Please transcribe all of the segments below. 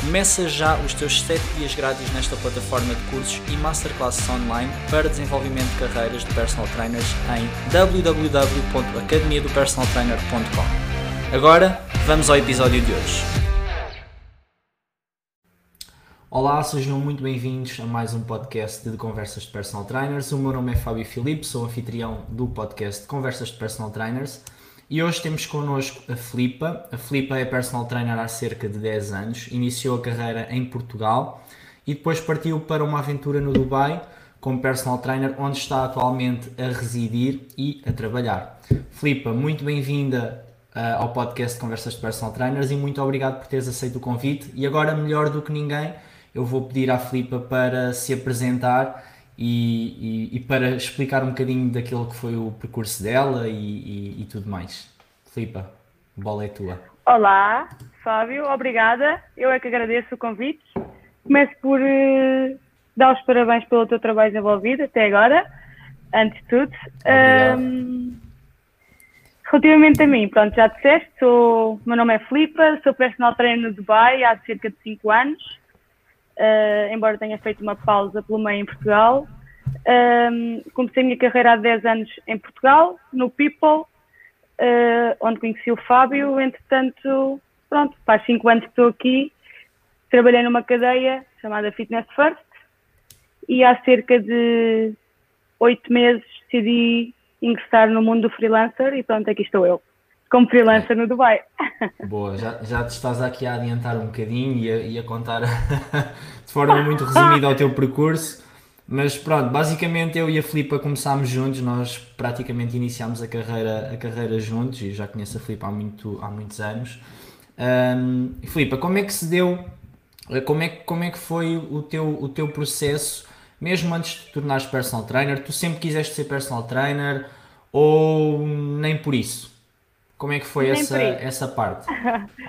Começa já os teus 7 dias grátis nesta plataforma de cursos e masterclasses online para desenvolvimento de carreiras de personal trainers em www.academiadopersonaltrainer.com. Agora, vamos ao episódio de hoje. Olá, sejam muito bem-vindos a mais um podcast de Conversas de Personal Trainers. O meu nome é Fábio Filipe, sou anfitrião do podcast Conversas de Personal Trainers. E hoje temos connosco a Filipa. A Filipa é personal trainer há cerca de 10 anos, iniciou a carreira em Portugal e depois partiu para uma aventura no Dubai como personal trainer, onde está atualmente a residir e a trabalhar. Filipa, muito bem-vinda uh, ao podcast Conversas de Personal Trainers e muito obrigado por teres aceito o convite. E agora, melhor do que ninguém, eu vou pedir à Filipa para se apresentar e, e, e, para explicar um bocadinho daquilo que foi o percurso dela e, e tudo mais. Filipa, a bola é tua. Olá, Fábio, obrigada. Eu é que agradeço o convite. Começo por uh, dar os parabéns pelo teu trabalho desenvolvido até agora, antes de tudo. Um, relativamente a mim, pronto, já disseste, sou, meu nome é Filipa, sou personal trainer no Dubai há cerca de 5 anos uh, embora tenha feito uma pausa pelo meio em Portugal. Um, comecei a minha carreira há 10 anos em Portugal, no People, uh, onde conheci o Fábio. Entretanto, pronto, faz 5 anos que estou aqui. Trabalhei numa cadeia chamada Fitness First e há cerca de 8 meses decidi ingressar no mundo do freelancer e pronto, aqui estou eu como freelancer no Dubai. Boa, já, já te estás aqui a adiantar um bocadinho e a, e a contar de forma muito resumida o teu percurso. Mas pronto, basicamente eu e a Filipa começámos juntos, nós praticamente iniciámos a carreira, a carreira juntos e já conheço a Filipa há, muito, há muitos anos. Um, Filipa, como é que se deu, como é, como é que foi o teu, o teu processo, mesmo antes de te tornares personal trainer? Tu sempre quiseste ser personal trainer ou nem por isso? Como é que foi essa, essa parte?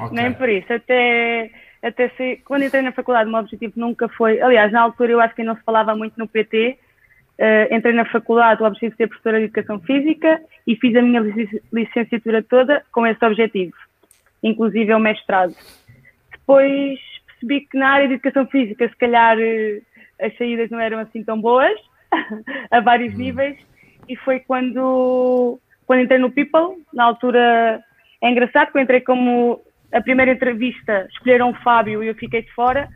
Okay. Nem por isso, até, até se, quando entrei na faculdade o meu objetivo nunca foi, aliás, na altura eu acho que não se falava muito no PT, uh, eh, entrei na faculdade o objetivo de ser professora de Educação Física e fiz a minha licenciatura toda com esse objetivo, inclusive o mestrado. Depois percebi que na área de Educação Física se calhar uh, as saídas não eram assim tão boas, a vários hum. níveis, e foi quando quando entrei no People, na altura é engraçado que eu entrei como a primeira entrevista, escolheram o Fábio e eu fiquei de fora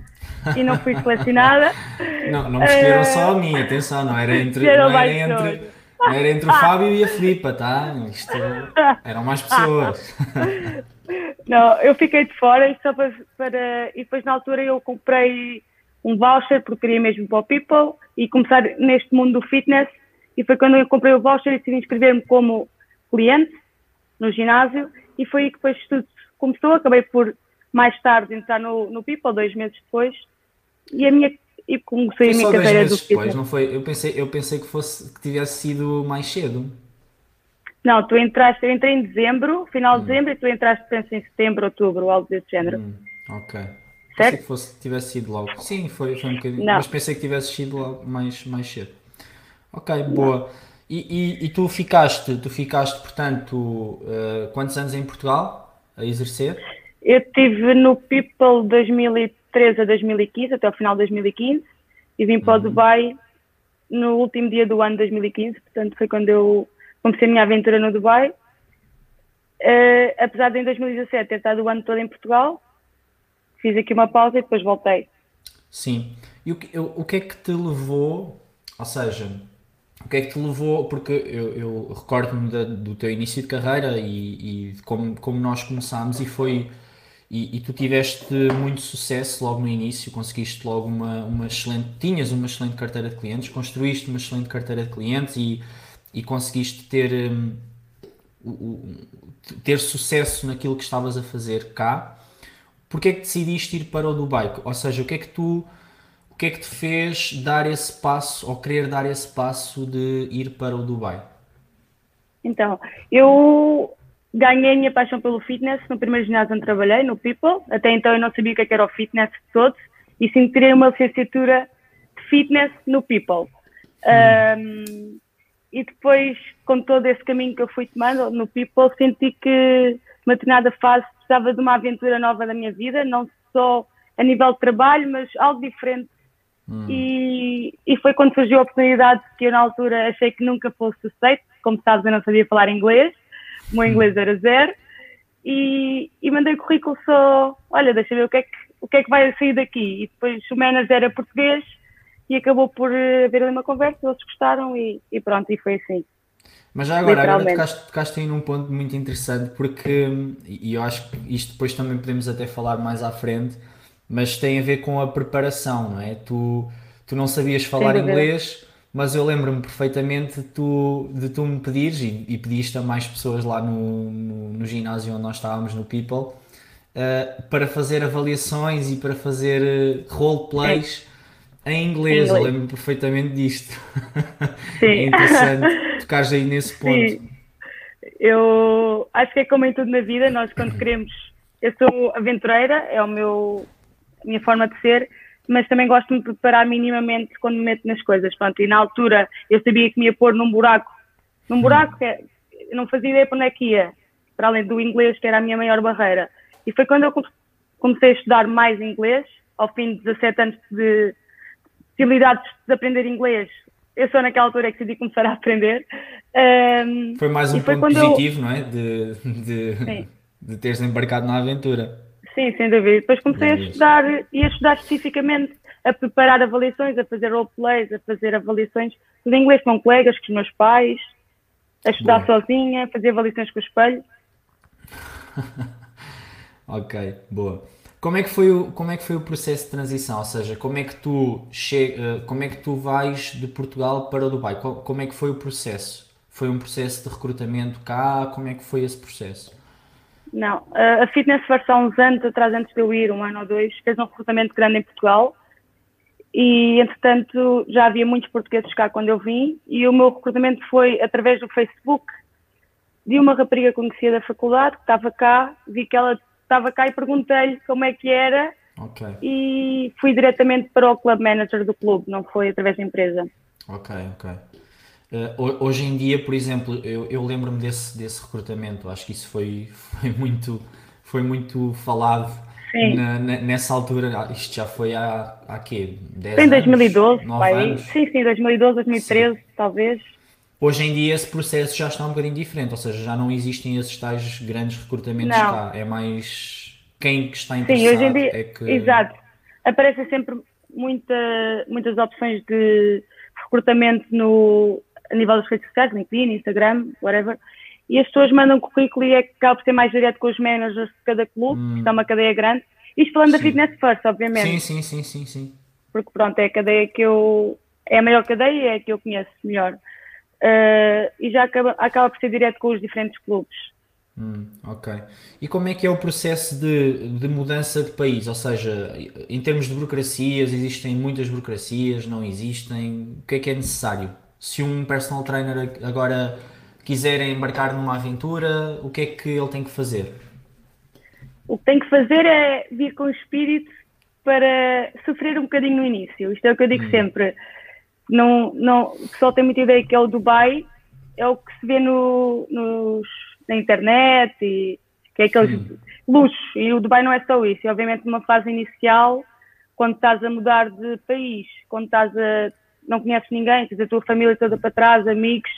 e não fui selecionada. não, não me escolheram uh, só a mim, atenção, não era entre, não era entre, não era entre o Fábio e a Filipa, tá? Isto eram mais pessoas. não, eu fiquei de fora e só para, para, e depois na altura eu comprei um voucher porque queria mesmo para o People e começar neste mundo do fitness e foi quando eu comprei o voucher e decidi inscrever-me como cliente no ginásio e foi aí que depois tudo começou. Acabei por mais tarde entrar no, no People, dois meses depois, e a minha e comecei a minha carreira meses do depois, não foi? Eu pensei, eu pensei que fosse que tivesse sido mais cedo. Não, tu entraste, eu entrei em dezembro, final de hum. dezembro, e tu entraste, penso, em setembro, outubro, algo desse género. Hum, ok. Certo? Pensei que fosse, tivesse sido logo. Sim, foi, foi um bocadinho. Não. Mas pensei que tivesse sido logo mais, mais cedo. Ok, boa. Não. E, e, e, tu ficaste, tu ficaste, portanto, uh, quantos anos em Portugal a exercer? Eu estive no People 2013 a 2015, até o final de 2015, e vim para uhum. o Dubai no último dia do ano de 2015, portanto foi quando eu comecei a minha aventura no Dubai. Uh, apesar de em 2017 ter estado o ano todo em Portugal, fiz aqui uma pausa e depois voltei. Sim. E o que, o que é que te levou, ou seja, o que é que te levou? Porque eu, eu recordo-me do teu início de carreira e, e como, como nós começámos e foi. E, e, tu tiveste muito sucesso logo no início, conseguiste logo uma, uma excelente. Tinhas uma excelente carteira de clientes, construíste uma excelente carteira de clientes e, e conseguiste ter, um, ter sucesso naquilo que estavas a fazer cá. Porquê é que decidiste ir para o Dubai? Ou seja, o que é que tu o que é que te fez dar esse passo ou querer dar esse passo de ir para o Dubai? Então, eu ganhei a minha paixão pelo fitness no primeiro ginásio onde trabalhei, no People. Até então eu não sabia o que, é era o fitness de todo. E sim tirei uma licenciatura de fitness no People. Um, e depois, com todo esse caminho que eu fui tomando no People, senti que, numa determinada fase, precisava de uma aventura nova na minha vida, não só a nível de trabalho, mas algo diferente. Hum. E, e foi quando surgiu a oportunidade que eu, na altura, achei que nunca fosse aceito. Como sabes, eu não sabia falar inglês, o meu inglês era zero. E, e mandei currículo só, olha, deixa ver o que, é que, o que é que vai sair daqui. E depois o manager era português e acabou por eh, haver ali uma conversa, eles gostaram e, e pronto, e foi assim. Mas já agora, agora tocaste, tocaste aí num ponto muito interessante, porque, e eu acho que isto depois também podemos até falar mais à frente, mas tem a ver com a preparação, não é? Tu, tu não sabias falar inglês, mas eu lembro-me perfeitamente de tu, de tu me pedires, e, e pediste a mais pessoas lá no, no, no, ginásio onde nós estávamos, no People, uh, para fazer avaliações e para fazer uh, roleplays. É em inglês, eu lembro perfeitamente disto. Sim. é interessante tocares aí nesse ponto. Sim. Eu acho que é como em tudo na vida, nós quando queremos. Eu sou aventureira, é o meu, minha forma de ser, mas também gosto de me preparar minimamente quando me meto nas coisas. Pronto, e na altura eu sabia que me ia pôr num buraco. Num buraco, que eu não fazia ideia para onde é que ia, para além do inglês, que era a minha maior barreira. E foi quando eu comecei a estudar mais inglês, ao fim de 17 anos de possibilidades de aprender inglês, eu só naquela altura é que decidi começar a aprender. Um, foi mais um ponto positivo, eu... não é? De, de, de teres embarcado na aventura. Sim, sem dúvida. Depois comecei a estudar e a estudar especificamente, a preparar avaliações, a fazer roleplays, a fazer avaliações de inglês com colegas, com os meus pais, a estudar boa. sozinha, a fazer avaliações com o espelho. ok, boa. Como é que foi o, como é que foi o processo de transição? Ou seja, como é que tu che, eh, como é que tu vais de Portugal para Dubai? Como é que foi o processo? Foi um processo de recrutamento cá? Como é que foi esse processo? Não, a Fitness First há uns anos atrás, antes de eu ir, um ano ou dois, fez um recrutamento grande em Portugal e, entretanto, já havia muitos portugueses cá quando eu vim e o meu recrutamento foi através do Facebook de uma rapariga conhecida da faculdade que estava cá, vi que ela estava cá e perguntei-lhe como é que era okay. e fui diretamente para o club manager do clube, não foi através da empresa. Ok, ok. Uh, hoje em dia, por exemplo, eu, eu lembro-me desse, desse recrutamento, acho que isso foi, foi, muito, foi muito falado na, na, nessa altura, ah, isto já foi há, há quê? 10 Em 2012, anos, pai. Sim, sim, 2012, 2013, sim. talvez. Hoje em dia esse processo já está um bocadinho diferente, ou seja, já não existem esses tais grandes recrutamentos não. cá, é mais quem que está interessado. Sim, hoje em dia, é que... exato. Aparecem sempre muita, muitas opções de recrutamento no, a nível das redes sociais, LinkedIn, Instagram, whatever, e as pessoas mandam currículo e é que acaba por ser mais direto com os managers de cada clube, hum. que está uma cadeia grande. Isto falando sim. da Fitness First, obviamente. Sim, sim, sim, sim, sim. Porque pronto, é a cadeia que eu. É a maior cadeia e é a que eu conheço melhor uh, e já acaba, acaba por ser direto com os diferentes clubes. Hum, ok. E como é que é o processo de, de mudança de país? Ou seja, em termos de burocracias, existem muitas burocracias, não existem? O que é que é necessário? Se um personal trainer agora quiser embarcar numa aventura, o que é que ele tem que fazer? O que tem que fazer é vir com o espírito para sofrer um bocadinho no início. Isto é o que eu digo hum. sempre não, não, o pessoal tem muita ideia que é o Dubai, é o que se vê no, nos, na internet e que é aqueles luxos. E o Dubai não é só isso. E obviamente numa fase inicial, quando estás a mudar de país, quando estás a não conheces ninguém, tens a tua família toda para trás, amigos,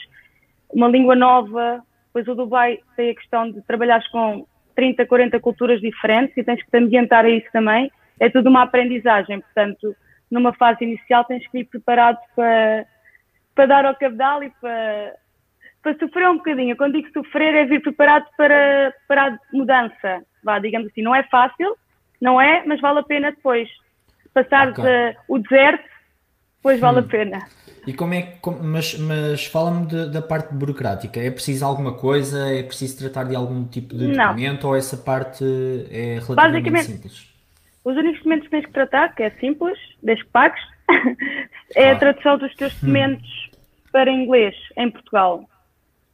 uma língua nova, pois o Dubai tem a questão de trabalhares com 30, 40 culturas diferentes e tens que te ambientar a isso também. É tudo uma aprendizagem, portanto, numa fase inicial tens que ir preparado para, para dar ao cabedal e para, para sofrer um bocadinho. Quando digo sofrer é vir preparado para, para a mudança. Vá, digamos assim, não é fácil, não é, mas vale a pena depois. Passar okay. o deserto, depois vale hum. a pena. E como é que, mas, mas fala-me da parte burocrática, é preciso alguma coisa, é preciso tratar de algum tipo de documento não. ou essa parte é relativamente simples? Os únicos documentos que tens que tratar, que é simples, desde que pagues, é a tradução dos teus documentos hum. para inglês em Portugal.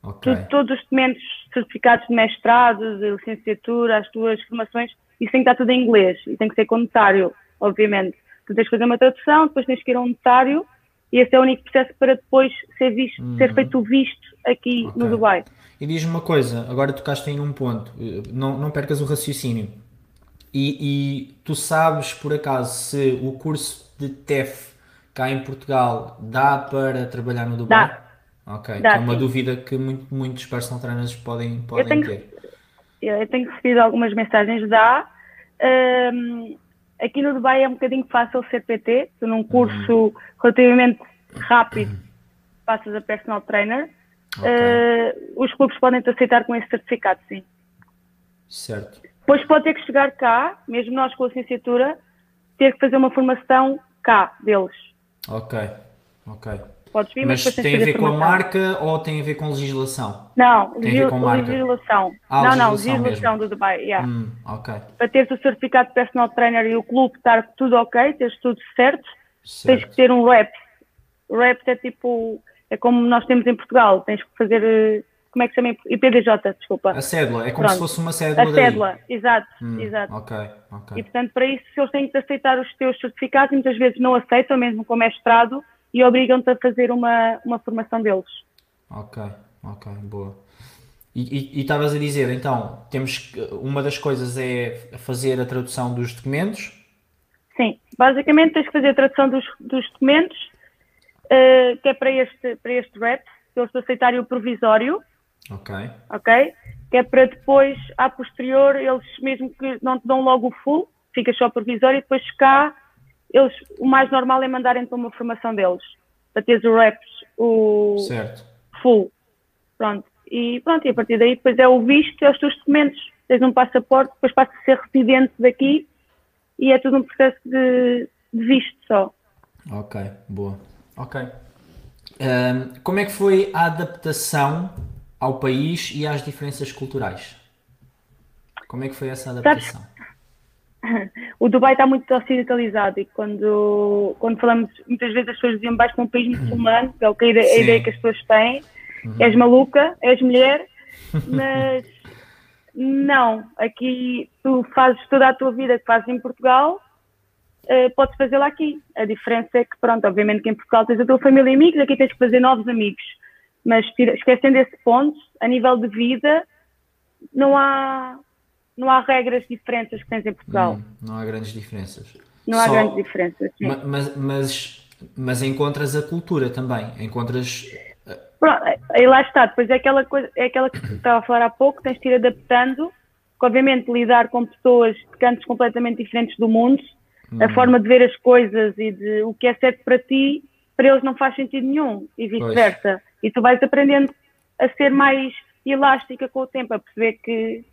Okay. Tu, todos os documentos, certificados de mestrado, de licenciatura, as tuas formações, isso tem que estar tudo em inglês e tem que ser com notário, obviamente. Tu tens que fazer uma tradução, depois tens que ir a um notário e esse é o único processo para depois ser, visto, uhum. ser feito o visto aqui okay. no Dubai. E diz-me uma coisa, agora tocaste em um ponto, não, não percas o raciocínio. E, e, tu sabes, por acaso, se o curso de TEF cá em Portugal dá para trabalhar no Dubai? Dá. Ok, dá, é uma sim. dúvida que muito, muitos personal trainers podem, podem eu tenho, ter. Eu tenho recebido algumas mensagens, dá. Um, aqui no Dubai é um bocadinho fácil ser PT, tu num curso uhum. relativamente rápido passas a personal trainer. Okay. Uh, os clubes podem te aceitar com esse certificado, sim. Certo. Depois pode ter que chegar cá, mesmo nós com a licenciatura, ter que fazer uma formação cá deles. Ok, ok. Podes vir, mas, mas tem a ver com a marca ou tem a ver com legislação? Não, tem legis a ver com marca. legislação. Ah, não, não, legislação do Dubai, yeah. Hum, ok. Para teres o certificado de personal trainer e o clube estar tudo ok, teres tudo certo, certo. tens que ter um REP. O REP é tipo, é como nós temos em Portugal, tens que fazer eh, como é que se chama? IPDJ, desculpa. A cédula, é como Pronto. se fosse uma cédula. A cédula, exato, hum, exato. Ok, ok. E portanto, para isso, eles têm que aceitar os teus certificados e muitas vezes não aceitam, mesmo com mestrado, e obrigam-te a fazer uma, uma formação deles. Ok, ok, boa. E estavas a dizer, então, temos uma das coisas é fazer a tradução dos documentos? Sim, basicamente tens que fazer a tradução dos, dos documentos, uh, que é para este, para este REP, se eles aceitarem o provisório, Ok. Ok? Que é para depois, a posterior, eles mesmo que não te dão logo o full, fica só provisório e depois cá, eles, o mais normal é mandarem para uma formação deles. Para teres o reps, o certo. full. Pronto. E pronto, e a partir daí depois é o visto é os teus documentos. Tens um passaporte, depois passas a ser residente daqui e é tudo um processo de, de visto só. Ok, boa. Ok. Um, como é que foi a adaptação ao país e às diferenças culturais. Como é que foi essa adaptação? O Dubai está muito ocidentalizado e quando, quando falamos, muitas vezes as pessoas diziam baixo para um país muçulmano, que é o que a ideia, a ideia que as pessoas têm, uhum. és maluca, és mulher, mas não, aqui tu fazes toda a tua vida que fazes em Portugal, uh, podes fazê-la aqui. A diferença é que, pronto, obviamente que em Portugal tens a tua família e amigos, aqui tens que fazer novos amigos mas esquecendo esse ponto, a nível de vida, não há, não há regras diferentes que tens em Portugal. Hum, não há grandes diferenças. Não Só, há grandes diferenças. Mas, mas, mas encontras a cultura também, encontras. Pronto, aí lá está, depois é aquela coisa, é aquela que estava a falar há pouco, tens de ir adaptando, que obviamente lidar com pessoas de cantos completamente diferentes do mundo, hum. a forma de ver as coisas e de o que é certo para ti, para eles não faz sentido nenhum, e vice-versa. E tu vais aprendendo a ser mais elástica com o tempo, a perceber que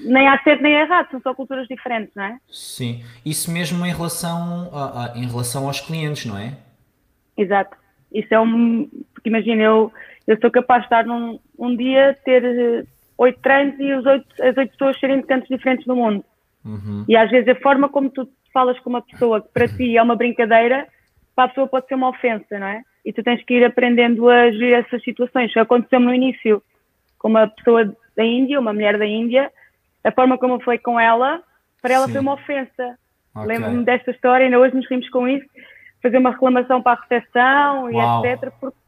nem há certo nem errado, são só culturas diferentes, não é? Sim, isso mesmo em relação, a, a, em relação aos clientes, não é? Exato. Isso é um. Porque imagina, eu, eu sou capaz de estar num um dia, ter eh, oito treinos e os oito, as oito pessoas serem de cantos diferentes do mundo. Uhum. E às vezes a forma como tu falas com uma pessoa que para ti é uma brincadeira, para a pessoa pode ser uma ofensa, não é? e tu tens que ir aprendendo a gerir essas situações. Aconteceu no início com uma pessoa da Índia, uma mulher da Índia, a forma como eu falei com ela, para ela Sim. foi uma ofensa. Okay. Lembro-me desta história, ainda hoje nos rimos com isso, fazer uma reclamação para a recepção Uau. e etc. Porque...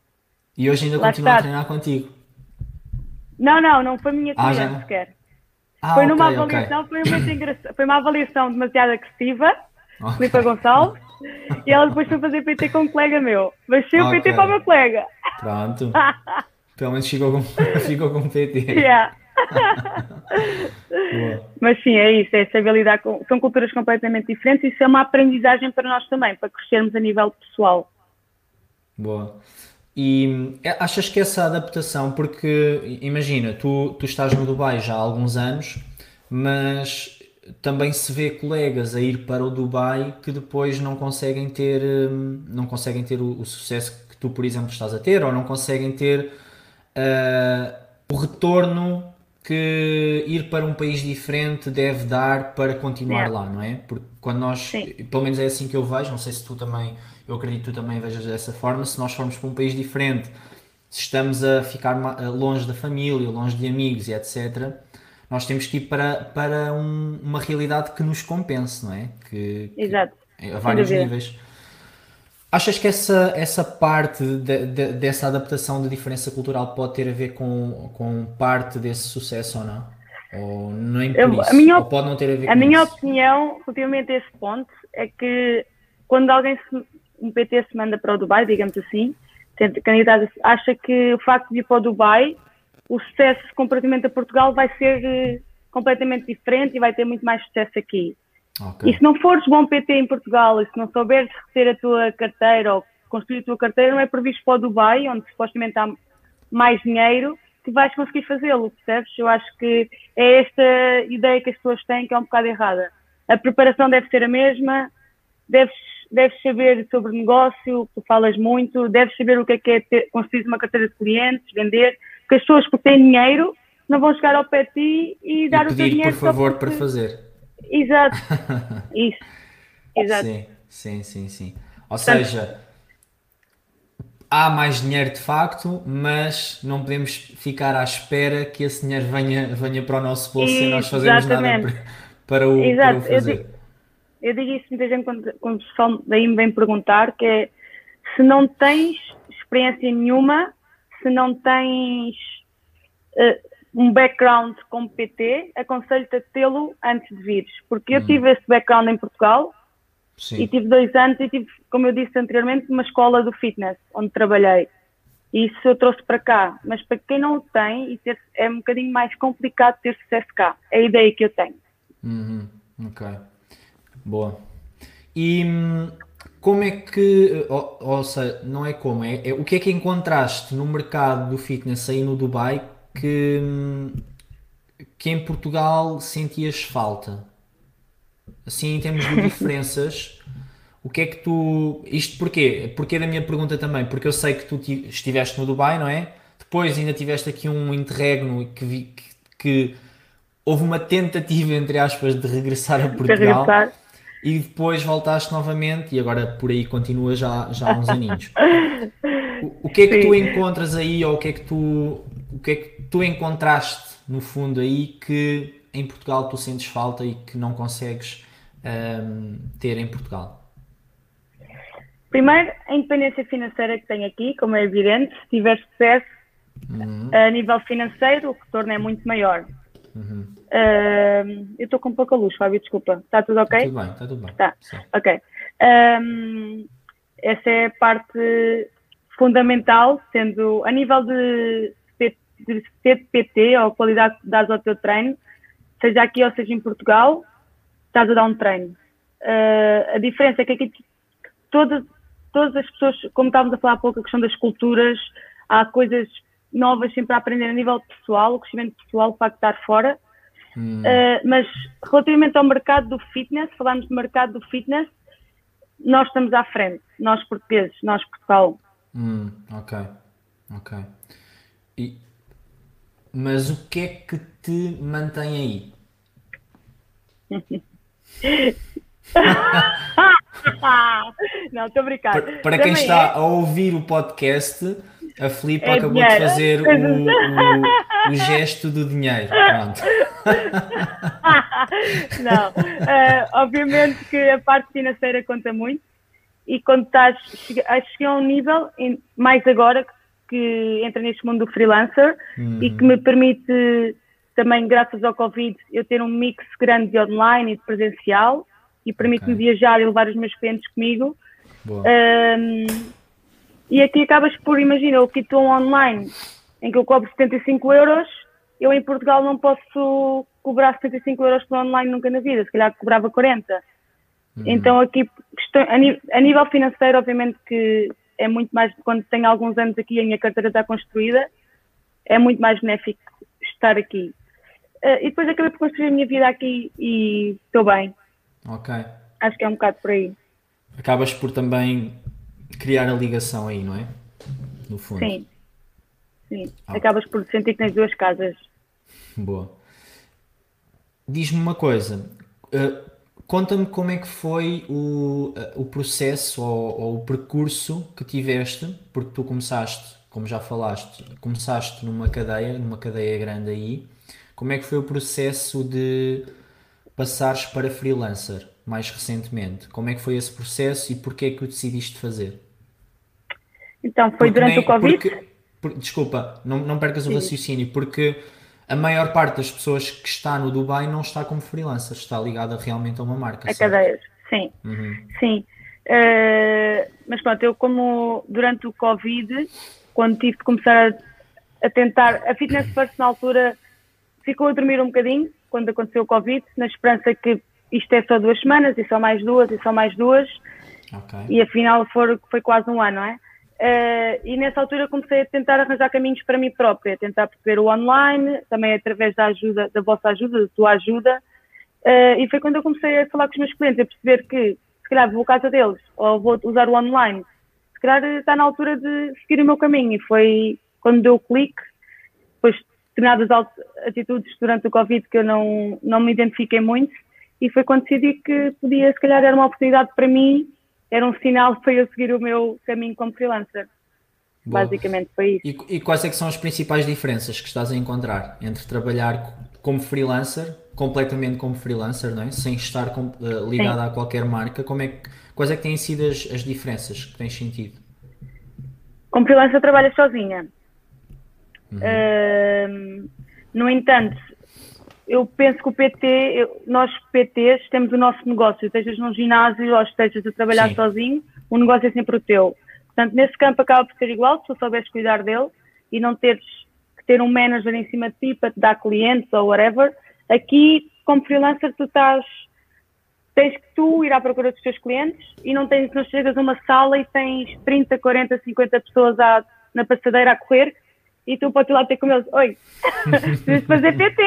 E hoje ainda continua a treinar contigo? Não, não, não foi minha cliente ah, sequer. Ah, foi numa okay, avaliação, okay. foi, muito engraçado, foi uma avaliação demasiado agressiva, okay. Filipe Gonçalves, e ela depois foi fazer PT com um colega meu. Mas okay. o PT para o meu colega. Pronto. Pelo menos ficou com, ficou com PT. Yeah. Mas sim, é isso, é saber lidar com. São culturas completamente diferentes e isso é uma aprendizagem para nós também, para crescermos a nível pessoal. Boa. E é, achas que essa adaptação, porque imagina, tu, tu estás no Dubai já há alguns anos, mas também se vê colegas a ir para o Dubai que depois não conseguem ter, hum, não conseguem ter o, o sucesso que tu, por exemplo, estás a ter, ou não conseguem ter uh, o retorno que ir para um país diferente deve dar para continuar é. lá, não é? Porque quando nós, Sim. pelo menos é assim que eu vejo, não sei se tu também, eu acredito que tu também vejas dessa forma, se nós formos para um país diferente se estamos a ficar longe da família, longe de amigos e etc., nós temos que ir para, para um, uma realidade que nos compense, não é? Que, Exato. Que, a vários níveis. Achas que essa, essa parte de, de, dessa adaptação de diferença cultural pode ter a ver com, com parte desse sucesso ou não? Ou nem por Eu, isso? Minha, ou pode não ter a ver a com minha isso? opinião, relativamente a esse ponto, é que quando alguém se, um PT se manda para o Dubai, digamos assim, candidato, acha que o facto de ir para o Dubai, o sucesso comparativamente a Portugal vai ser eh, completamente diferente e vai ter muito mais sucesso aqui. Okay. E se não fores bom PT em Portugal e se não souberes ter a tua carteira ou construir a tua carteira, não é previsto para o Dubai, onde supostamente há mais dinheiro, que vais conseguir fazê-lo, percebes? Eu acho que é esta ideia que as pessoas têm que é um bocado errada. A preparação deve ser a mesma, deves, deves saber sobre negócio, tu falas muito, deves saber o que é que é ter, construir uma carteira de clientes, vender, porque as pessoas que têm dinheiro não vão chegar ao pé de ti e dar e o teu dinheiro. por favor, para fazer. Exato. Isso. Exato. Sim, sim, sim, sim. Ou seja, há mais dinheiro de facto, mas não podemos ficar à espera que esse dinheiro venha, venha para o nosso bolso e nós fazemos nada para, para, o, Exato. para o fazer. Eu digo, eu digo isso muita gente quando, quando o pessoal daí me vem perguntar, que é se não tens experiência nenhuma, se não tens uh, um background como PT, aconselho-te a tê-lo antes de vires, porque eu hum. tive esse background em Portugal Sim. e tive dois anos e tive, como eu disse anteriormente, uma escola do fitness, onde trabalhei. E isso eu trouxe para cá, mas para quem não o tem, é um bocadinho mais complicado ter sucesso cá. É a ideia que eu tenho. Uhum. Ok. Boa. E hum, como é que, ou, ou seja, não é como, é, é, o que é que encontraste no mercado do fitness aí no Dubai que, que em Portugal sentias falta? Assim, em termos de diferenças, o que é que tu. Isto porquê? Porquê da minha pergunta também? Porque eu sei que tu estiveste no Dubai, não é? Depois ainda tiveste aqui um interregno que, vi, que, que houve uma tentativa, entre aspas, de regressar a Portugal. Regressar. E depois voltaste novamente e agora por aí continua já, já há uns aninhos. O, o que é que Sim. tu encontras aí ou o que é que tu o que é que tu encontraste no fundo aí que em Portugal tu sentes falta e que não consegues um, ter em Portugal? Primeiro, a independência financeira que tenho aqui, como é evidente, se tiver sucesso uhum. a nível financeiro, o retorno é muito maior. Uhum. Uh, eu estou com pouca luz, Fábio, desculpa. Está tudo ok? Está tudo bem, está tudo bem. Tá. Ok. Um, essa é a parte fundamental, sendo a nível de de PT ou qualidade que dás ao teu treino, seja aqui ou seja em Portugal, estás a dar um treino. Uh, a diferença é que aqui todas, todas as pessoas, como estávamos a falar há pouco, a questão das culturas, há coisas novas sempre a aprender a nível pessoal, o crescimento pessoal, o facto de estar fora. Hum. Uh, mas relativamente ao mercado do fitness, falamos do mercado do fitness, nós estamos à frente, nós portugueses, nós Portugal. Hum, ok, ok. E mas o que é que te mantém aí? não, estou a brincar. Para, para quem está é... a ouvir o podcast, a Filipe é acabou dinheiro. de fazer o, o, o, gesto do dinheiro. Pronto. não, uh, obviamente que a parte financeira conta muito e quando estás, cheguei a um nível, mais agora, que entra neste mundo do freelancer uhum. e que me permite também, graças ao Covid, eu ter um mix grande de online e de presencial e permite-me okay. viajar e levar os meus clientes comigo. Um, e aqui acabas por, imagina, o que estou online, em que eu cobro 75 euros, eu em Portugal não posso cobrar 75 euros por online nunca na vida, se calhar cobrava 40. Uhum. Então aqui, a nível financeiro, obviamente que é muito mais, quando tenho alguns anos aqui a minha carteira está construída, é muito mais benéfico estar aqui. Uh, e depois acabei por construir a minha vida aqui e estou bem. Ok. Acho que é um bocado por aí. Acabas por também criar a ligação aí, não é? No fundo. Sim. Sim. Ah. Acabas por sentir que tens duas casas. Boa. Diz-me uma coisa. Uh, Conta-me como é que foi o, o processo ou, ou, o percurso que tiveste, porque tu começaste como já falaste, começaste numa cadeia, numa cadeia grande aí. Como é que foi o processo de passares para freelancer mais recentemente? Como é que foi esse processo e porquê é que o decidiste fazer? Então, foi porque durante nem, o Covid? Porque, por, desculpa, não, não percas Sim. o raciocínio, porque a maior parte das pessoas que está no Dubai não está como freelancer, está ligada realmente a uma marca. A cadeias, sim. Uhum. Sim. Uh, mas pronto, eu como durante o Covid, quando tive de começar a, a tentar, a Fitness First na altura ficou a dormir um bocadinho, quando aconteceu o Covid, na esperança que isto é só duas semanas, e só mais duas, e só mais duas, okay. e afinal foi, foi quase um ano, não é? Uh, e nessa altura comecei a tentar arranjar caminhos para mim própria, a tentar perceber o online, também através da ajuda, da vossa ajuda, da tua ajuda. Uh, e foi quando eu comecei a falar com os meus clientes, a perceber que, se calhar, vou à casa deles ou vou usar o online. Se calhar está na altura de seguir o meu caminho. E foi quando deu o clique, depois de determinadas atitudes durante o Covid que eu não, não me identifiquei muito, e foi quando decidi que podia, se calhar, era uma oportunidade para mim era um sinal para eu seguir o meu caminho como freelancer. Boa. Basicamente foi isso. E, e, quais é que são as principais diferenças que estás a encontrar entre trabalhar como freelancer, completamente como freelancer, não é? sem estar com, uh, ligado Sim. a qualquer marca? Como é que, quais é que têm sido as, as diferenças que tens sentido? Como freelancer trabalho sozinha. Uhum. Uh, no entanto, eu penso que o PT, eu, nós PTs temos o nosso negócio, estejas num ginásio ou estejas a trabalhar Sim. sozinho, o negócio é sempre o teu. Portanto, nesse campo acaba por ser igual, se tu souberes cuidar dele e não teres que ter um manager em cima de ti para te dar clientes ou whatever. Aqui, como freelancer, tu estás, tens que tu ir à procura dos teus clientes e não tens, não chegas a uma sala e tens 30, 40, 50 pessoas à, na passadeira a correr e tu podes ir lá ter com eles, oi, precisas fazer PT,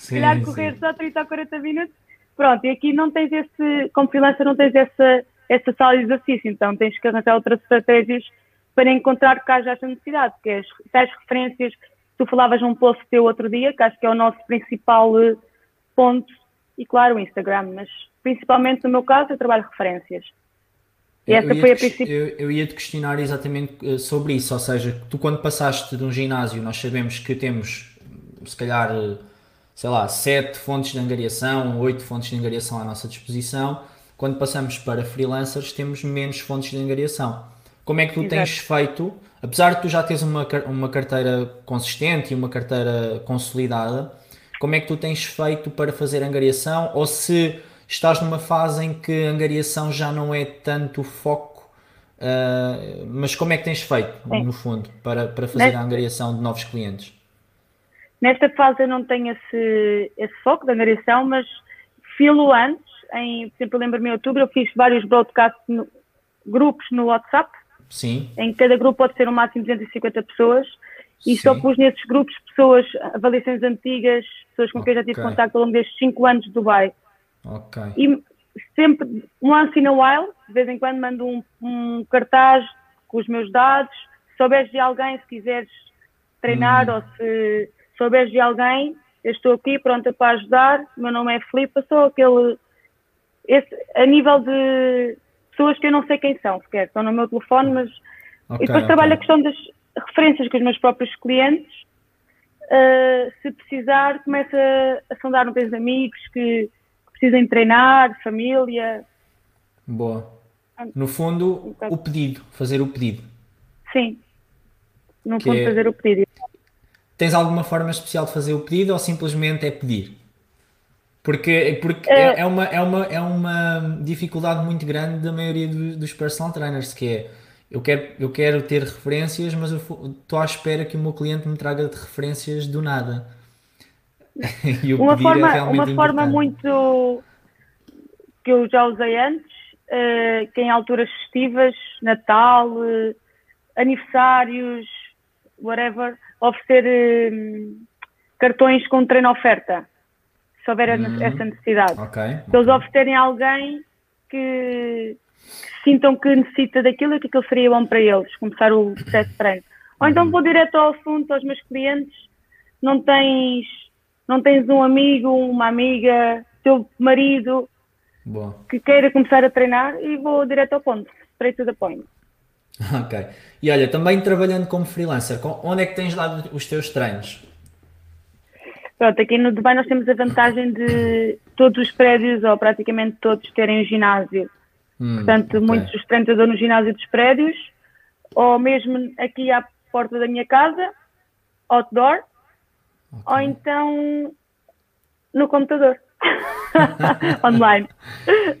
se calhar correr só 30 ou 40 minutos, pronto, e aqui não tens esse, como freelancer não tens essa, essa sala de exercício, então tens que arranjar outras estratégias para encontrar que haja esta necessidade, que as tais referências, tu falavas num post teu outro dia, que acho que é o nosso principal eh, ponto, e claro, o Instagram, mas principalmente no meu caso eu trabalho referências. E essa foi a principal. Eu, eu ia te questionar exatamente eh, sobre isso, ou seja, tu quando passaste de um ginásio, nós sabemos que temos, se calhar, eh, sei lá, sete fontes de angariação, oito fontes de angariação à nossa disposição. Quando passamos para freelancers, temos menos fontes de angariação. Como é que tu Exato. tens feito, apesar de tu já teres uma, uma carteira consistente e uma carteira consolidada, como é que tu tens feito para fazer angariação? Ou se estás numa fase em que a angariação já não é tanto o foco, uh, mas como é que tens feito, Sim. no fundo, para, para fazer Nesta... a angariação de novos clientes? Nesta fase eu não tenho esse, esse foco de angariação, mas filo antes, em, por exemplo, lembro-me em outubro, eu fiz vários broadcasts, no, grupos no WhatsApp, Sim. em cada grupo pode ser um máximo de 250 pessoas, e Sim. só pus nesses grupos pessoas, avaliações antigas, pessoas com okay. quem já tive contato ao longo destes 5 anos de Dubai. Ok. E sempre, once in a while, de vez em quando mando um, um cartaz com os meus dados. Se souberes de alguém, se quiseres treinar hum. ou se souberes de alguém, eu estou aqui pronta para ajudar. Meu nome é Filipe, sou aquele. Esse, a nível de pessoas que eu não sei quem são, sequer, estão no meu telefone, mas. Okay, e depois okay. trabalho a questão das referências com os meus próprios clientes. Uh, se precisar, começa a sondar um tens amigos que precisem treinar, família. Boa. No fundo, o pedido, fazer o pedido. Sim. No que fundo, é... fazer o pedido. Tens alguma forma especial de fazer o pedido ou simplesmente é pedir? Porque, porque é, é, é uma, é, uma, é uma dificuldade muito grande da maioria do, dos personal trainers, que é eu quero, eu quero ter referências, mas eu estou à espera que o meu cliente me traga de referências do nada. uma é forma, é uma forma muito que eu já usei antes, uh, que em alturas festivas, Natal, uh, aniversários, whatever, oferecer uh, cartões com treino oferta, se houver hum, essa necessidade. Okay, se eles oferecerem a alguém que, que, sintam que necessita daquilo e que aquilo seria bom para eles, começar o processo de treino. Ou então uhum. vou direto ao assunto aos meus clientes, não tens não tens um amigo, uma amiga, teu marido Boa. que queira começar a treinar e vou direto ao ponto, straight to the point. Ok. E olha, também trabalhando como freelancer, onde é que tens dado os teus treinos? Pronto, aqui no Dubai nós temos a vantagem de todos os prédios, ou praticamente todos, terem um ginásio. Hum, Portanto, okay. muitos dos treinos eu dou no ginásio dos prédios, ou mesmo aqui à porta da minha casa, outdoor, okay. ou então no computador. online.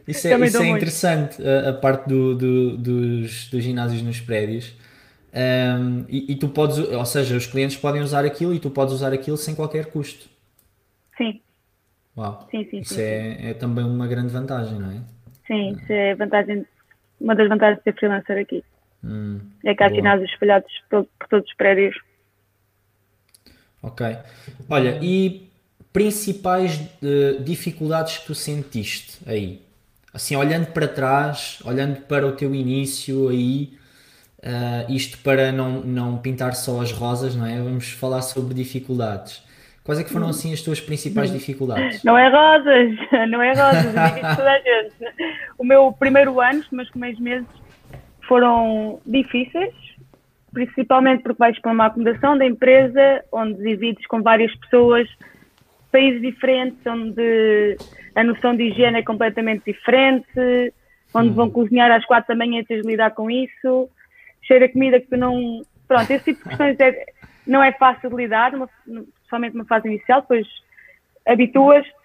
Isso é, isso é interessante, a, a parte do, do, dos, dos ginásios nos prédios. Um, e, e, tu podes, ou seja, os clientes podem usar aquilo e tu podes usar aquilo sem qualquer custo. Sim. Uau. Sim, sim, isso sim, é, sim. é também uma grande vantagem, não é? Sim, isso é vantagem, uma das vantagens de ser freelancer aqui. Hum, é que há ginásios espalhados por, por todos os prédios. Ok. Olha, e principais uh, dificuldades que tu sentiste aí? Assim, olhando para trás, olhando para o teu início aí, uh, isto para não, não pintar só as rosas, não é? Vamos falar sobre dificuldades. Quais é que foram assim as tuas principais dificuldades? Não é rosas, não é rosas, toda a gente. O meu primeiro ano, os meus primeiros meses foram difíceis, principalmente porque vais para uma acomodação da empresa onde divides com várias pessoas países diferentes, onde a noção de higiene é completamente diferente, onde vão cozinhar às quatro da manhã e tens de lidar com isso, cheira comida que tu não. Pronto, esse tipo de questões é, não é fácil de lidar, uma, somente numa fase inicial, depois habituas-te.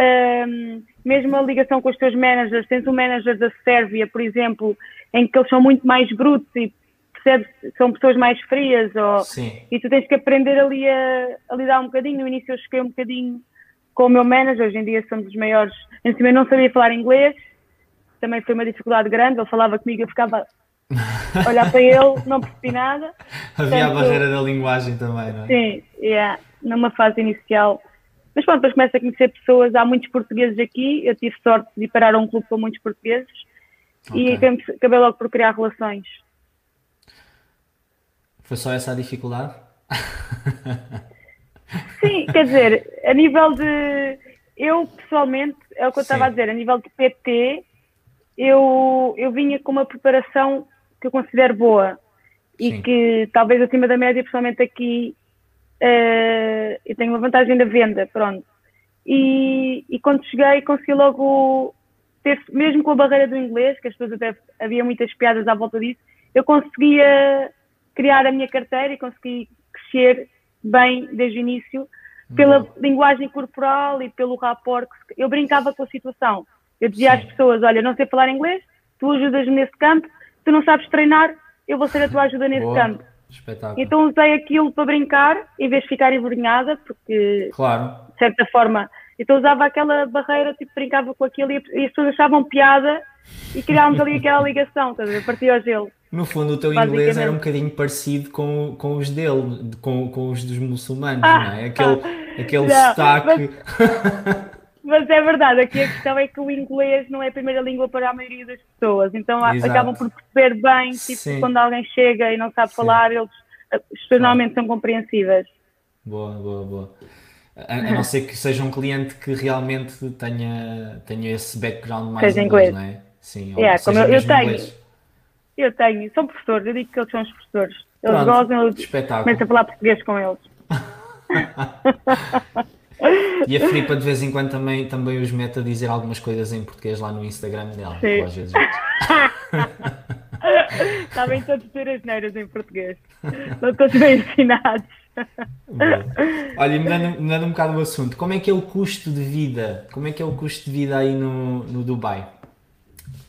Um, mesmo a ligação com os teus managers, tens um manager da Sérvia, por exemplo, em que eles são muito mais brutos e percebes, são pessoas mais frias ou, e tu tens que aprender ali a, a, lidar um bocadinho. No início eu cheguei um bocadinho com o meu manager, hoje em dia somos os maiores. Em cima eu não sabia falar inglês, também foi uma dificuldade grande, ele falava comigo, eu ficava a olhar para ele, não percebi nada. Havia Portanto, a barreira da linguagem também, não é? Sim, yeah, numa fase inicial. Mas pronto, depois começa a conhecer pessoas, há muitos portugueses aqui, eu tive sorte de ir parar a um clube com muitos portugueses okay. e acabei logo por criar relações. Foi só essa a dificuldade? Sim, quer dizer, a nível de. Eu pessoalmente, é o que eu estava a dizer, a nível de PT, eu, eu vinha com uma preparação que eu considero boa e Sim. que talvez acima da média, pessoalmente aqui, uh, eu tenho uma vantagem da venda, pronto. E, e quando cheguei, consegui logo ter, mesmo com a barreira do inglês, que as pessoas até havia muitas piadas à volta disso, eu conseguia criar a minha carteira e consegui crescer bem desde o início pela uhum. linguagem corporal e pelo rapport. Eu brincava com a situação. Eu dizia Sim. às pessoas: Olha, não sei falar inglês, tu ajudas-me nesse campo, tu não sabes treinar, eu vou ser a tua ajuda nesse Boa. campo. Espetáculo. Então usei aquilo para brincar, em vez de ficar envergonhada, porque, claro. de certa forma, então usava aquela barreira, tipo, brincava com aquilo e, e as pessoas achavam piada e criávamos ali aquela ligação, estás a ver? Partia ao gelo. No fundo, o teu inglês era um bocadinho parecido com, com os dele, com, com os dos muçulmanos, ah, não é? Aquele, aquele não, sotaque. Mas, mas, é verdade, aqui a questão é que o inglês não é a primeira língua para a maioria das pessoas, então Exato. acabam por perceber bem, tipo, Sim. quando alguém chega e não sabe Sim. falar, eles normalmente são compreensíveis. Boa, boa, boa. A, a, não ser que seja um cliente que realmente tenha, tenha esse background mais seja inglês, inglês, não é? Sim, yeah, como eu, eu tenho. Inglês. Eu tenho, são professores, eu digo que eles são os professores. Eles Pronto, gozam, eu começo a falar português com eles. e a Filipa de vez em quando também, também os mete a dizer algumas coisas em português lá no Instagram dela. Sim. Às vezes. Sabem todos ter as neiras em português. Não todos bem ensinados. Olha, mudando, mudando um bocado o assunto, como é que é o custo de vida? Como é que é o custo de vida aí no, no Dubai?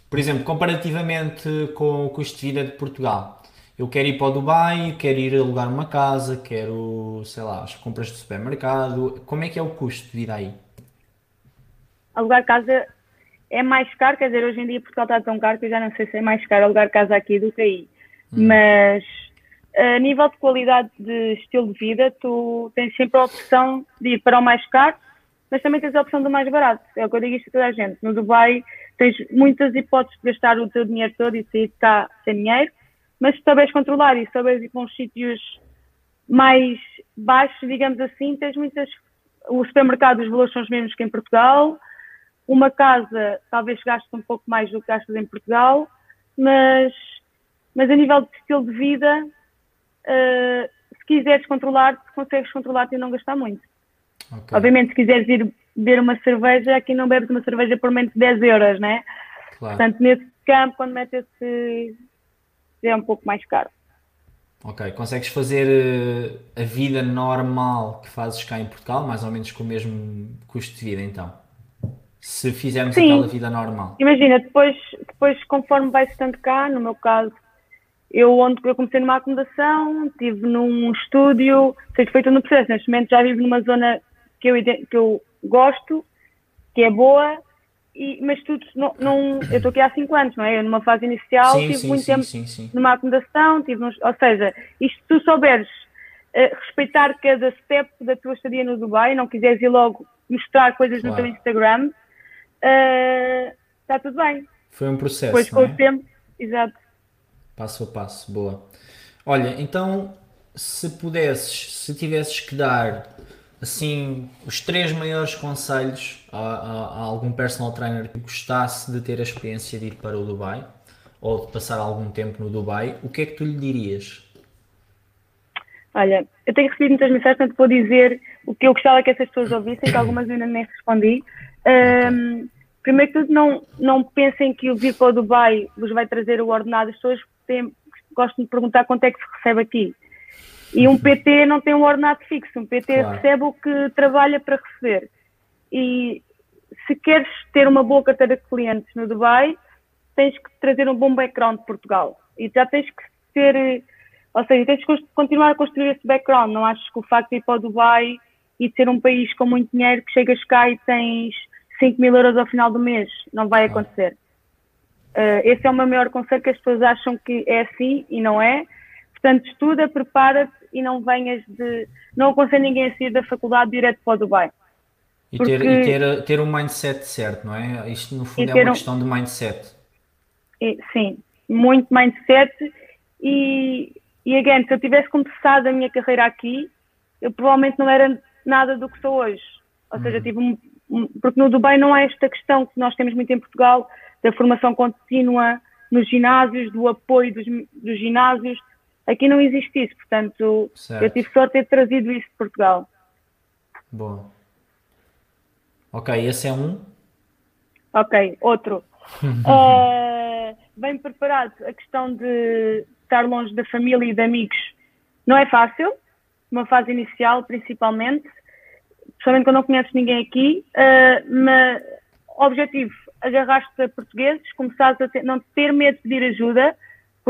Por exemplo, comparativamente com o custo de vida de Portugal. Eu quero ir para o Dubai, quero ir alugar uma casa, quero, sei lá, as compras do supermercado. Como é que é o custo de vida aí? Alugar casa é mais caro, quer dizer, hoje em dia Portugal está tão caro que eu já não sei se é mais caro alugar casa aqui do que aí. Hum. Mas a nível de qualidade de estilo de vida, tu tens sempre a opção de ir para o mais caro, mas também tens a opção do mais barato. É o que eu digo isto a toda a gente. No Dubai tens muitas hipóteses de gastar o teu dinheiro todo e sair de cá sem dinheiro, mas se souberes controlar e souberes ir para uns sítios mais baixos, digamos assim, tens muitas. O supermercado, os valores são os mesmos que em Portugal. Uma casa, talvez gastes um pouco mais do que gastas em Portugal, mas mas a nível de estilo de vida, uh, se quiseres controlar, consegues controlar-te e não gastar muito. Okay. Obviamente, se quiseres ir beber uma cerveja, aqui não bebes uma cerveja por menos de 10 euros, né? Claro. Portanto, nesse campo, quando metes esse, é um pouco mais caro. Ok, consegues fazer uh, a vida normal que fazes cá em Portugal, mais ou menos com o mesmo custo de vida, então? Se fizermos Sim. aquela vida normal. Imagina, depois, depois conforme vai estando cá, no meu caso, eu, onde, eu comecei numa acomodação, estive num estúdio, seja feito no processo. Neste momento já vivo numa zona que eu, que eu gosto, que é boa, e, mas tudo, não, não eu estou aqui há 5 anos, não é? Eu numa fase inicial sim, tive sim, muito sim, tempo numa acomodação, tive uns, ou seja, isto se tu souberes uh, respeitar cada step da tua estadia no Dubai, não quiseres ir logo mostrar coisas claro. no teu Instagram, uh, está tudo bem. Foi um processo. Depois com é? o tempo, exato. Passo a passo, boa. Olha, então se pudesses, se tivesses que dar assim os três maiores conselhos a, a, a, algum personal trainer que gostasse de ter a experiência de ir para o Dubai ou de passar algum tempo no Dubai, o que é que tu lhe dirias? Olha, eu tenho recebido muitas mensagens, portanto vou dizer o que eu gostava que essas pessoas ouvissem, que algumas ainda nem respondi. Um, primeiro que tudo, não, não pensem que o vir para o Dubai vos vai trazer o ordenado. As pessoas têm, gostam de perguntar quanto é que se recebe aqui. E um PT não tem um ordenado fixo, um PT claro. recebe o que trabalha para receber. E se queres ter uma boa carteira de clientes no Dubai, tens que trazer um bom background de Portugal. E já tens que ter, ou seja, tens que continuar a construir esse background. Não achas que o facto de ir para o Dubai e de ser um país com muito dinheiro, que chegas cá e tens 5 mil euros ao final do mês, não vai acontecer. Uh, esse é o meu maior conselho, que as pessoas acham que é assim e não é. Portanto, estuda, prepara-te e não venhas de. Não aconselho ninguém a sair da faculdade direto para o Dubai. E, Porque... ter, e ter, ter um mindset certo, não é? Isto no fundo é uma um... questão de mindset. Sim, muito mindset. E, e again, se eu tivesse começado a minha carreira aqui, eu provavelmente não era nada do que sou hoje. Ou seja, uhum. tive um, um, porque no Dubai não há esta questão que nós temos muito em Portugal da formação contínua nos ginásios, do apoio dos, dos ginásios, Aqui não existe isso, portanto, certo. eu tive sorte de ter trazido isso de Portugal. Boa. Ok, esse é um. Ok, outro. uh, bem preparado. A questão de estar longe da família e de amigos não é fácil, numa fase inicial, principalmente, principalmente quando não conheces ninguém aqui, uh, mas objetivo, agarrar-te a portugueses, começares a ter, não ter medo de pedir ajuda,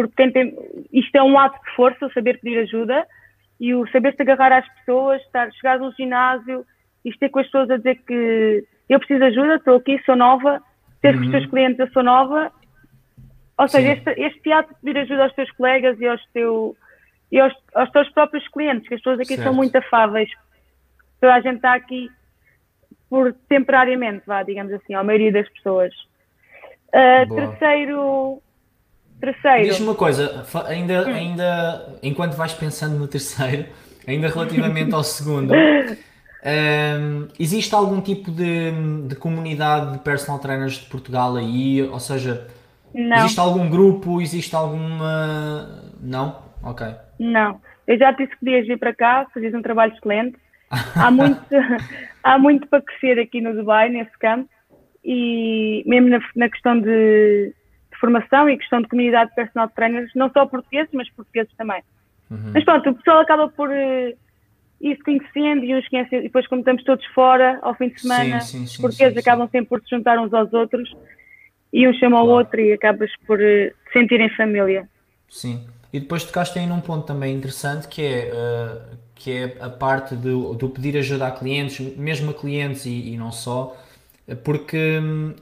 porque quem tem, isto é um ato de força, o saber pedir ajuda e o saber-se agarrar às pessoas, estar, chegar num ginásio e ter com as pessoas a dizer que eu preciso de ajuda, estou aqui, sou nova, ter uhum. com os teus clientes, eu sou nova. Ou seja, este, este, ato de pedir ajuda aos teus colegas e aos, teu, e aos, aos teus próprios clientes, que as pessoas aqui certo. são muito afáveis. Toda a gente está aqui por temporariamente, vá, digamos assim, a maioria das pessoas. Uh, terceiro, Terceiro. Diz-me uma coisa, ainda, hum. ainda enquanto vais pensando no terceiro, ainda relativamente ao segundo, um, existe algum tipo de, de, comunidade de personal trainers de Portugal aí? Ou seja, não. existe algum grupo? Existe alguma. Não? Ok. Não. Eu já disse que podias vir para cá, fazias um trabalho excelente. Há muito, há muito para crescer aqui no Dubai, nesse campo, e mesmo na, na questão de formação e questão de comunidade de personal trainers, não só portugueses, mas portugueses também. Uhum. Mas pronto, o pessoal acaba por uh, ir se conhecendo e uns conhecem, e depois como estamos todos fora, ao fim de semana, sim, sim, sim, os portugueses acabam sempre por se juntar uns aos outros e um chama claro. ao outro e acabas por uh, sentirem família. Sim, e depois tocaste aí num ponto também interessante que é, uh, que é a parte do, do pedir ajuda a clientes, mesmo a clientes e, e não só, porque hum,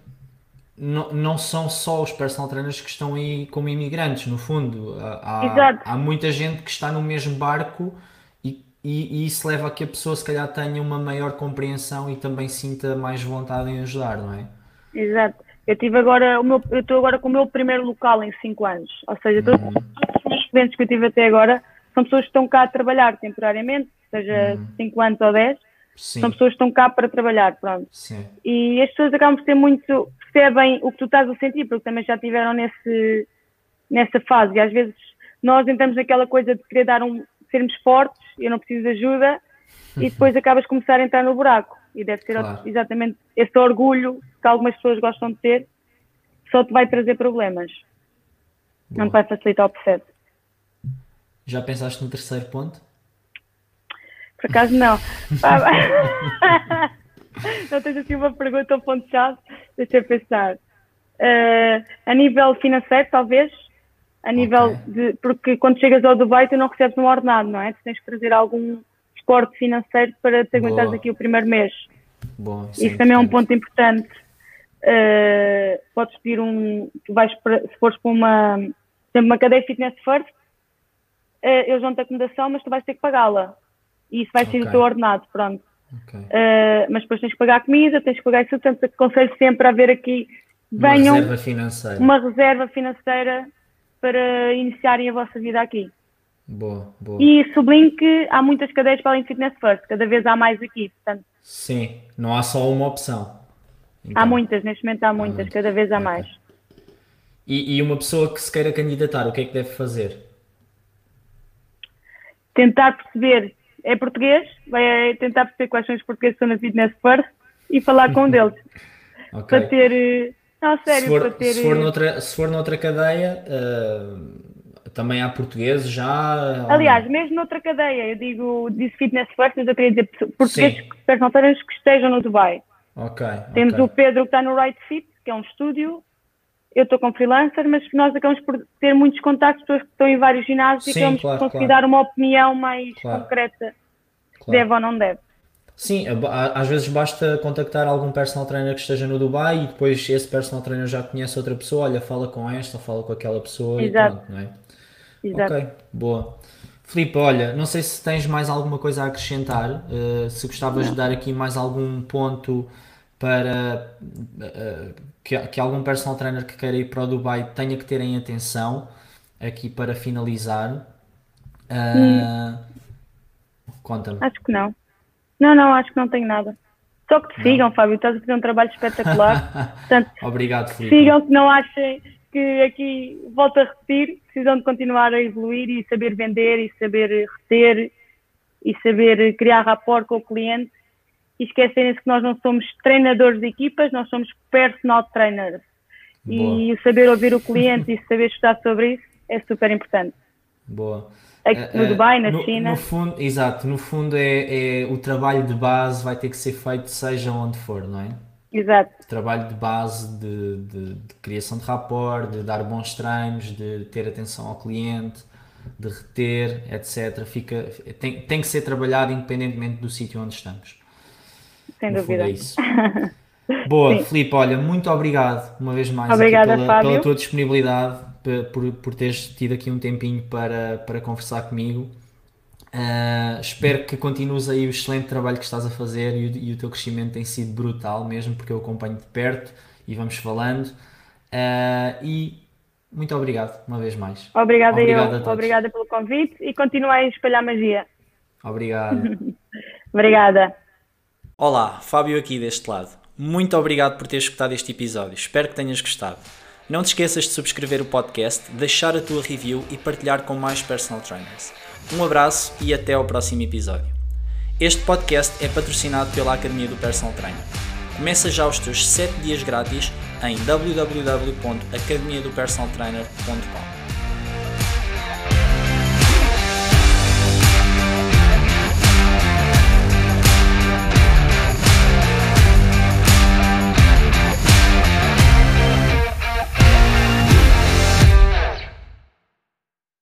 não, não são só os personal trainers que estão aí como imigrantes, no fundo. Há, há muita gente que está no mesmo barco e, e, e, isso leva a que a pessoa se calhar tenha uma maior compreensão e também sinta mais vontade em ajudar, não é? Exato. Eu tive agora, o meu, eu estou agora com o meu primeiro local em 5 anos. Ou seja, todos, uhum. os meus clientes que eu tive até agora são pessoas que estão cá a trabalhar temporariamente, seja 5 uhum. anos ou 10. São pessoas que estão cá para trabalhar, pronto. Sim. E as pessoas acabam por ter muito, percebem o que tu estás a sentir, porque também já tiveram nesse, nessa fase. E às vezes nós entramos naquela coisa de querer dar um, sermos fortes, eu não preciso de ajuda, e depois acabas de começar a entrar no buraco. E deve ser Claro. exatamente esse orgulho que algumas pessoas gostam de ter, só te vai trazer problemas, não te Boa. vai facilitar o processo. Já pensaste no terceiro ponto? Por acaso não. Não tens assim uma pergunta ponto-chave? Deixa eu pensar. Eh, a nível financeiro, talvez. A nível Ok. de. Porque quando chegas ao Dubai, tu não recebes um ordenado, não é? Tu tens que trazer algum suporte financeiro para te aguentares aqui o primeiro mês. Bom, Isso também é um ponto importante. Uh, podes pedir um. Tu vais para, se fores para uma. Por exemplo, uma cadeia fitness first, uh, eles dão-te acomodação, mas tu vais ter que pagá-la. E isso vai ser Ok. o teu ordenado, pronto. Ok. Uh, mas depois tens que pagar a comida, tens que pagar isso, portanto, aconselho sempre a haver aqui. Uma Venham reserva financeira. uma reserva financeira para iniciarem a vossa vida aqui. Boa, boa. E sublinho que há muitas cadeias para além de fitness first, cada vez há mais aqui, portanto, Sim, não há só uma opção. há Então, muitas, neste momento há muitas, muitas. cada vez há Ok. mais. E, e uma pessoa que se queira candidatar, o que é que deve fazer? tentar perceber, é português, vai tentar perceber quais são os portugueses que estão na Fitness First e falar com um deles, Ok. para ter, eh, não, sério, se, for, para ter, se, for eh, noutra, se for noutra cadeia, ah, também há portugueses já. aliás, mesmo noutra cadeia, eu digo, disse Fitness First, mas eu queria dizer portugueses, Sim. personal trainers que estejam no Dubai. Ok. Temos ok. o Pedro que está no Right Fit, que é um estúdio, eu estou com freelancer, mas nós acabamos por ter muitos contactos, pessoas que estão em vários ginásios Sim, e acabamos claro, por conseguir claro. dar uma opinião mais Claro. concreta, se deve ou não deve. Sim, às vezes basta contactar algum personal trainer que esteja no Dubai e depois esse personal trainer já conhece outra pessoa, olha, fala com esta, fala com aquela pessoa Exato. e pronto, não é? Exato. Ok, boa. Filipe, olha, não sei se tens mais alguma coisa a acrescentar, eh, se gostavas de dar aqui mais algum ponto para eh, que, que algum personal trainer que queira ir para o Dubai tenha que ter em atenção aqui para finalizar. Ah, Conta-me. Acho que não. Não, não, acho que não tenho nada. Só que te sigam, Fábio, estás a fazer um trabalho espetacular. Portanto, Obrigado, Filipe. sigam que não achem que aqui, volto a repetir, precisam de continuar a evoluir e saber vender e saber reter e saber criar rapport com o cliente e esquecerem-se que nós não somos treinadores de equipas, nós somos personal trainers. E o saber ouvir o cliente e saber estudar sobre isso é super importante. Boa. Aqui Eh, no eh, Dubai, na no- China. No fundo, exato, no fundo é, é o trabalho de base vai ter que ser feito seja onde for, não é? Exato. Trabalho de base de, de- de criação de rapport, de dar bons treinos, de ter atenção ao cliente, de reter, etc. Fica, tem, tem que ser trabalhado independentemente do sítio onde estamos. Sem No dúvida. é isso. Boa, Sim. Filipe, olha, muito obrigado uma vez mais Obrigada, pela, pela tua disponibilidade, por, por teres tido aqui um tempinho para, para conversar comigo. Ah, espero que continues aí o excelente trabalho que estás a fazer e o, e o teu crescimento tem sido brutal mesmo, porque eu acompanho de perto e vamos falando. Ah, e muito obrigado uma vez mais. Obrigada, Obrigado eu. Obrigada pelo convite e continua a espalhar magia. Obrigado. Obrigada. Olá, Fábio aqui deste lado. Muito obrigado por teres escutado este episódio. Espero que tenhas gostado. Não te esqueças de subscrever o podcast, deixar a tua review e partilhar com mais personal trainers. Um abraço e até ao próximo episódio. Este podcast é patrocinado pela Academia do Personal Trainer. Começa já os teus 7 dias grátis em www.academiadopersonaltrainer.com.